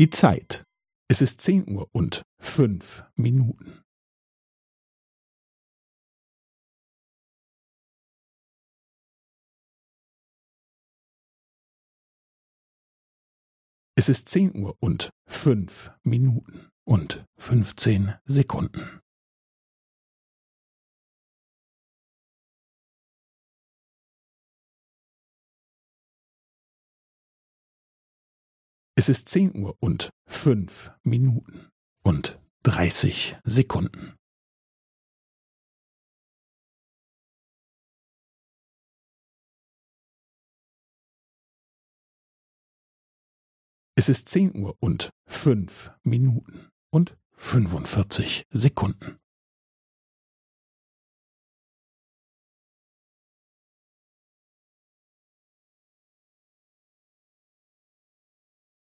Die Zeit. Es ist zehn Uhr und fünf Minuten. Es ist zehn Uhr und fünf Minuten und fünfzehn Sekunden. Es ist zehn Uhr und fünf Minuten und dreißig Sekunden. Es ist zehn Uhr und fünf Minuten und fünfundvierzig Sekunden.